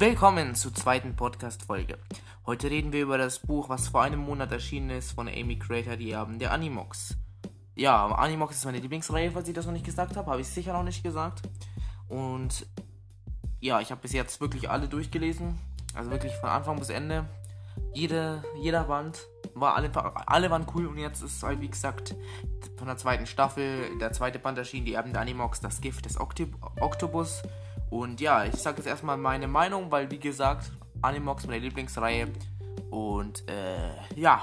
Willkommen zur zweiten Podcast-Folge. Heute reden wir über das Buch, was vor einem Monat erschienen ist von Amy Creator, Die Erben der Animox. Ja, Animox ist meine Lieblingsreihe, falls ich das noch nicht gesagt habe. Habe ich sicher noch nicht gesagt. Und ja, ich habe bis jetzt wirklich alle durchgelesen. Also wirklich von Anfang bis Ende. Jede, jeder Band war alle, alle waren cool und jetzt ist halt wie gesagt von der zweiten Staffel der zweite Band erschienen, die Erben der Animox, das Gift des Oktib Oktopus. Und ja, ich sage jetzt erstmal meine Meinung, weil wie gesagt, Animox meine Lieblingsreihe. Und äh, ja,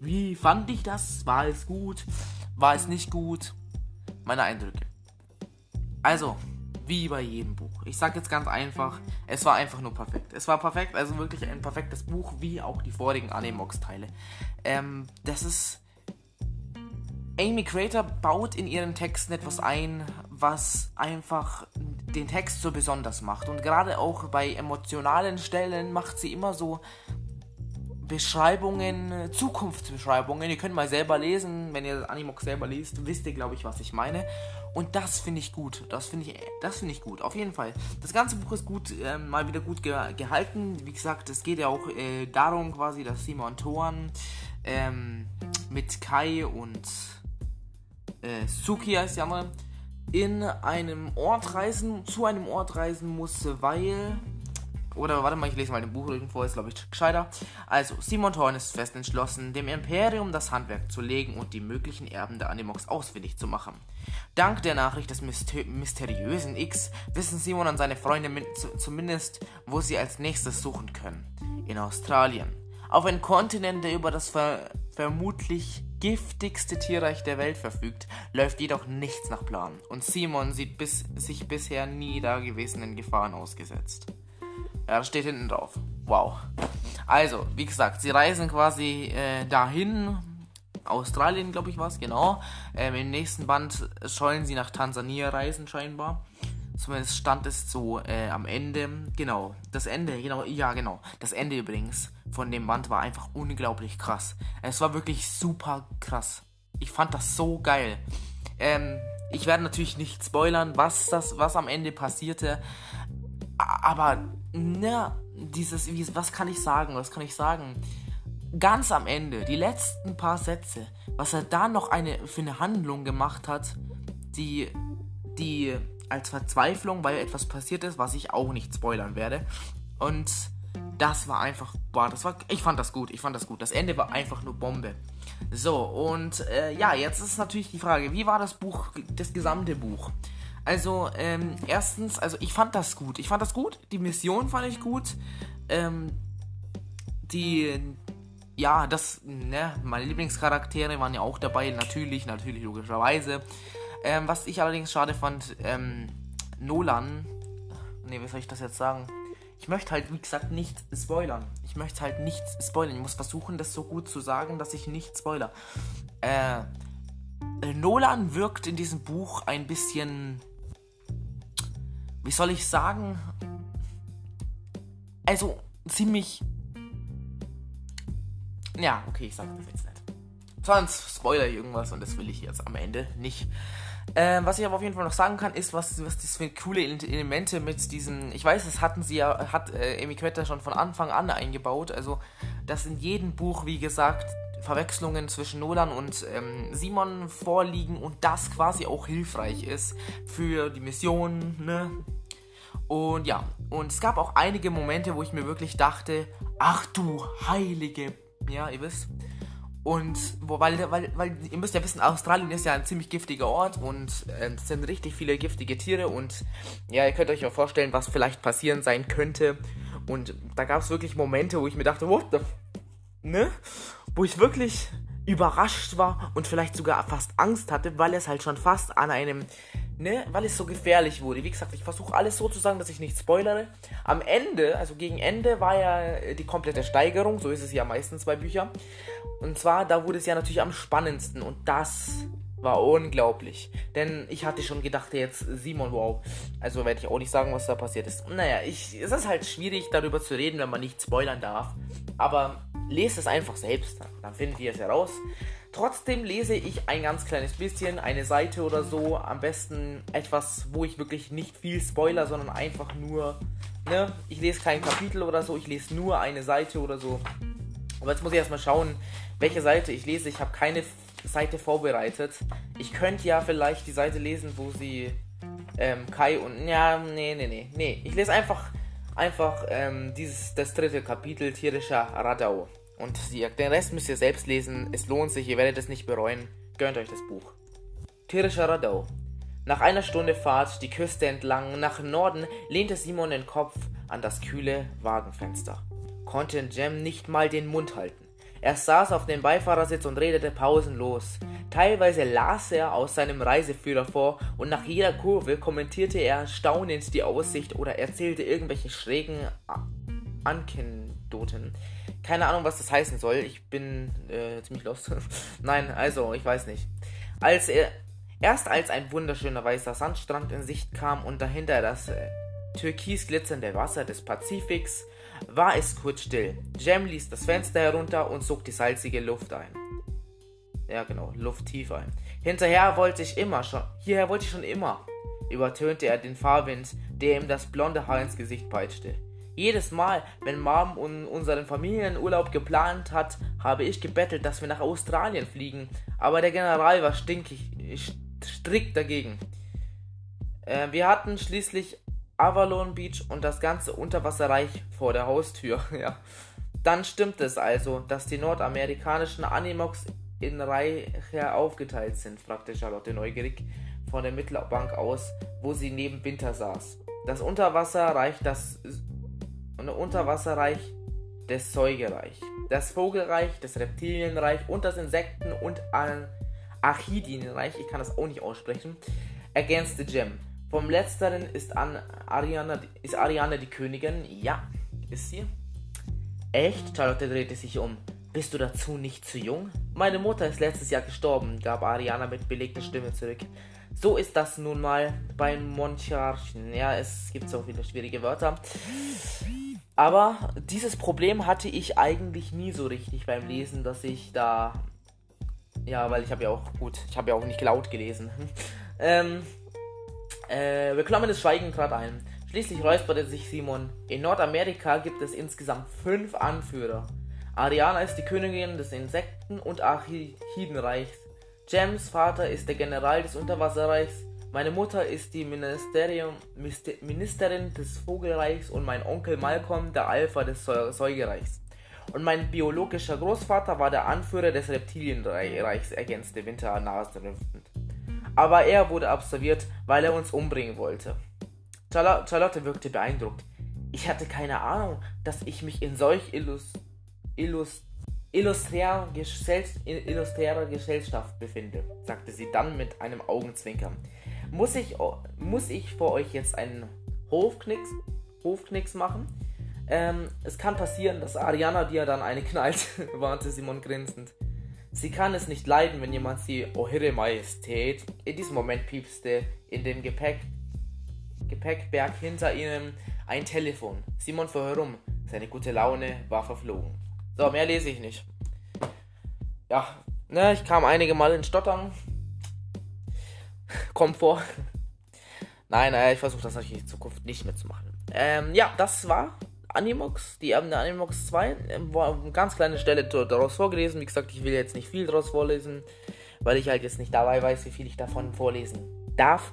wie fand ich das? War es gut? War es nicht gut? Meine Eindrücke. Also, wie bei jedem Buch. Ich sage jetzt ganz einfach, es war einfach nur perfekt. Es war perfekt, also wirklich ein perfektes Buch, wie auch die vorigen Animox-Teile. Ähm, das ist. Amy Creator baut in ihren Texten etwas ein, was einfach den Text so besonders macht. Und gerade auch bei emotionalen Stellen macht sie immer so Beschreibungen, Zukunftsbeschreibungen. Ihr könnt mal selber lesen, wenn ihr Animox selber liest, wisst ihr, glaube ich, was ich meine. Und das finde ich gut. Das finde ich, das ich gut. Auf jeden Fall. Das ganze Buch ist gut, äh, mal wieder gut ge gehalten. Wie gesagt, es geht ja auch äh, darum, quasi, dass Simon Thorn ähm, mit Kai und äh, Suki heißt ja mal in einem Ort reisen, zu einem Ort reisen muss, weil oder warte mal, ich lese mal den Buch irgendwo, ist glaube ich gescheiter. Also, Simon Thorn ist fest entschlossen, dem Imperium das Handwerk zu legen und die möglichen Erben der Animox ausfindig zu machen. Dank der Nachricht des Myster mysteriösen X wissen Simon und seine Freunde zumindest, wo sie als nächstes suchen können. In Australien. Auf einem Kontinent, der über das ver vermutlich giftigste Tierreich der Welt verfügt, läuft jedoch nichts nach Plan und Simon sieht bis, sich bisher nie dagewesenen Gefahren ausgesetzt. Ja, das steht hinten drauf. Wow. Also, wie gesagt, sie reisen quasi äh, dahin. Australien, glaube ich, war es, genau. Ähm, Im nächsten Band sollen sie nach Tansania reisen, scheinbar. Zumindest stand es so äh, am Ende. Genau, das Ende, genau, ja, genau. Das Ende übrigens von dem Band war einfach unglaublich krass. Es war wirklich super krass. Ich fand das so geil. Ähm, ich werde natürlich nicht spoilern, was das, was am Ende passierte. Aber, na, dieses, wie, was kann ich sagen? Was kann ich sagen? Ganz am Ende, die letzten paar Sätze, was er da noch eine, für eine Handlung gemacht hat, die, die als Verzweiflung, weil etwas passiert ist, was ich auch nicht spoilern werde. Und das war einfach, boah, das war, ich fand das gut, ich fand das gut. Das Ende war einfach nur Bombe. So, und äh, ja, jetzt ist natürlich die Frage, wie war das Buch, das gesamte Buch? Also, ähm, erstens, also ich fand das gut. Ich fand das gut. Die Mission fand ich gut. Ähm, die, ja, das, ne, meine Lieblingscharaktere waren ja auch dabei. Natürlich, natürlich, logischerweise. Ähm, was ich allerdings schade fand, ähm, Nolan, ne, wie soll ich das jetzt sagen? Ich möchte halt, wie gesagt, nicht spoilern. Ich möchte halt nicht spoilern. Ich muss versuchen, das so gut zu sagen, dass ich nicht spoiler. Äh, Nolan wirkt in diesem Buch ein bisschen wie soll ich sagen, also ziemlich. Ja, okay, ich sag das jetzt nicht. Sonst spoiler irgendwas und das will ich jetzt am Ende nicht. Äh, was ich aber auf jeden Fall noch sagen kann, ist, was, was das für coole Elemente mit diesem. Ich weiß, das hatten sie ja, hat äh, Amy Quetta schon von Anfang an eingebaut. Also, dass in jedem Buch, wie gesagt, Verwechslungen zwischen Nolan und ähm, Simon vorliegen und das quasi auch hilfreich ist für die Mission, ne? Und ja, und es gab auch einige Momente, wo ich mir wirklich dachte, ach du heilige, ja, ihr wisst. Und wo, weil, weil, weil ihr müsst ja wissen, Australien ist ja ein ziemlich giftiger Ort und äh, es sind richtig viele giftige Tiere und ja, ihr könnt euch auch vorstellen, was vielleicht passieren sein könnte. Und da gab es wirklich Momente, wo ich mir dachte, what the ne? Wo ich wirklich überrascht war und vielleicht sogar fast Angst hatte, weil es halt schon fast an einem, ne, weil es so gefährlich wurde. Wie gesagt, ich versuche alles so zu sagen, dass ich nicht spoilere. Am Ende, also gegen Ende, war ja die komplette Steigerung, so ist es ja meistens bei Büchern. Und zwar, da wurde es ja natürlich am spannendsten und das war unglaublich. Denn ich hatte schon gedacht, jetzt Simon, wow. Also werde ich auch nicht sagen, was da passiert ist. Naja, ich, es ist halt schwierig darüber zu reden, wenn man nicht spoilern darf. Aber lest es einfach selbst, dann findet ihr es heraus. Trotzdem lese ich ein ganz kleines bisschen, eine Seite oder so. Am besten etwas, wo ich wirklich nicht viel Spoiler, sondern einfach nur, ne, ich lese kein Kapitel oder so, ich lese nur eine Seite oder so. Aber jetzt muss ich erstmal schauen, welche Seite ich lese. Ich habe keine Seite vorbereitet. Ich könnte ja vielleicht die Seite lesen, wo sie ähm, Kai und. Ja, nee, nee, nee. Nee. Ich lese einfach, einfach ähm, dieses, das dritte Kapitel tierischer Radau. Und den Rest müsst ihr selbst lesen. Es lohnt sich, ihr werdet es nicht bereuen. Gönnt euch das Buch. Tierischer Radau. Nach einer Stunde Fahrt die Küste entlang nach Norden lehnte Simon den Kopf an das kühle Wagenfenster. Konnte Jem nicht mal den Mund halten. Er saß auf dem Beifahrersitz und redete pausenlos. Teilweise las er aus seinem Reiseführer vor und nach jeder Kurve kommentierte er staunend die Aussicht oder erzählte irgendwelche schrägen Anekdoten. Keine Ahnung, was das heißen soll. Ich bin äh, ziemlich lost. Nein, also, ich weiß nicht. Als er erst als ein wunderschöner weißer Sandstrand in Sicht kam und dahinter das äh, türkis glitzernde Wasser des Pazifiks, war es kurz still. Jem ließ das Fenster herunter und zog die salzige Luft ein. Ja, genau, Luft tief ein. Hinterher wollte ich immer schon, hierher wollte ich schon immer, übertönte er den Fahrwind, der ihm das blonde Haar ins Gesicht peitschte. Jedes Mal, wenn Mom unseren Familienurlaub geplant hat, habe ich gebettelt, dass wir nach Australien fliegen. Aber der General war stinkig, strikt dagegen. Äh, wir hatten schließlich Avalon Beach und das ganze Unterwasserreich vor der Haustür. ja. Dann stimmt es also, dass die nordamerikanischen Animox in Reiche aufgeteilt sind, fragte Charlotte neugierig von der Mittelbank aus, wo sie neben Winter saß. Das Unterwasserreich, das und Unterwasserreich des Säugereich, das Vogelreich, das Reptilienreich und das Insekten- und Archidienreich, ich kann das auch nicht aussprechen, ergänzte Jem. Vom letzteren ist, an Ariana, ist Ariana die Königin. Ja, ist sie. Echt? Charlotte drehte sich um. Bist du dazu nicht zu jung? Meine Mutter ist letztes Jahr gestorben, gab Ariana mit belegter Stimme zurück. So ist das nun mal bei Monarchen. Ja, es gibt so viele schwierige Wörter. Aber dieses Problem hatte ich eigentlich nie so richtig beim Lesen, dass ich da. Ja, weil ich habe ja auch. Gut, ich habe ja auch nicht laut gelesen. ähm. Äh, beklommenes Schweigen trat ein. Schließlich räusperte sich Simon. In Nordamerika gibt es insgesamt fünf Anführer. Ariana ist die Königin des Insekten- und Archidenreichs. Jems Vater ist der General des Unterwasserreichs. Meine Mutter ist die Ministerin des Vogelreichs und mein Onkel Malcolm der Alpha des Säugereichs. Und mein biologischer Großvater war der Anführer des Reptilienreichs, ergänzte Winter naserümpfend. Aber er wurde absolviert, weil er uns umbringen wollte. Charlotte wirkte beeindruckt. Ich hatte keine Ahnung, dass ich mich in solch illus, illus, illusträrer, Gesellschaft befinde, sagte sie dann mit einem Augenzwinkern. Muss ich, muss ich vor euch jetzt einen Hofknicks, Hofknicks machen? Ähm, es kann passieren, dass Ariana dir dann eine knallt, warnte Simon grinsend. Sie kann es nicht leiden, wenn jemand sie, oh Ihre Majestät. In diesem Moment piepste in dem Gepäck, Gepäckberg hinter ihnen ein Telefon. Simon fuhr herum. Seine gute Laune war verflogen. So, mehr lese ich nicht. Ja, ne, ich kam einige Mal in Stottern. Kommt vor. Nein, äh, ich versuche das natürlich in Zukunft nicht mehr zu machen. Ähm, ja, das war Animox, die Erben der Animox 2. Ähm, war eine ganz kleine Stelle daraus vorgelesen. Wie gesagt, ich will jetzt nicht viel daraus vorlesen, weil ich halt jetzt nicht dabei weiß, wie viel ich davon vorlesen darf.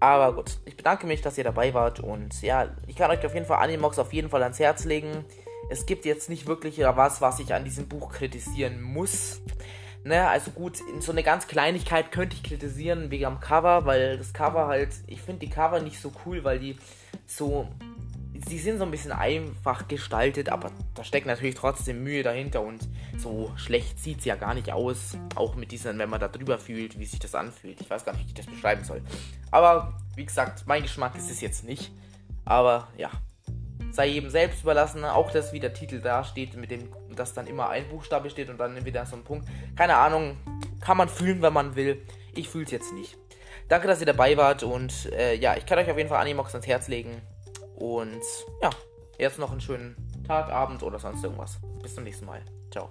Aber gut, ich bedanke mich, dass ihr dabei wart und ja, ich kann euch auf jeden Fall Animox auf jeden Fall ans Herz legen. Es gibt jetzt nicht wirklich was, was ich an diesem Buch kritisieren muss. Ne, also gut, so eine ganz Kleinigkeit könnte ich kritisieren wegen am Cover, weil das Cover halt, ich finde die Cover nicht so cool, weil die so, sie sind so ein bisschen einfach gestaltet, aber da steckt natürlich trotzdem Mühe dahinter und so schlecht sieht es ja gar nicht aus. Auch mit diesen, wenn man da drüber fühlt, wie sich das anfühlt. Ich weiß gar nicht, wie ich das beschreiben soll. Aber wie gesagt, mein Geschmack ist es jetzt nicht. Aber ja, sei jedem selbst überlassen. Auch das, wie der Titel da steht, mit dem, dass dann immer ein Buchstabe steht und dann wieder so ein Punkt. Keine Ahnung, kann man fühlen, wenn man will. Ich fühle es jetzt nicht. Danke, dass ihr dabei wart und äh, ja, ich kann euch auf jeden Fall Animox ans Herz legen. Und ja, jetzt noch einen schönen Tag, Abend oder sonst irgendwas. Bis zum nächsten Mal. Ciao.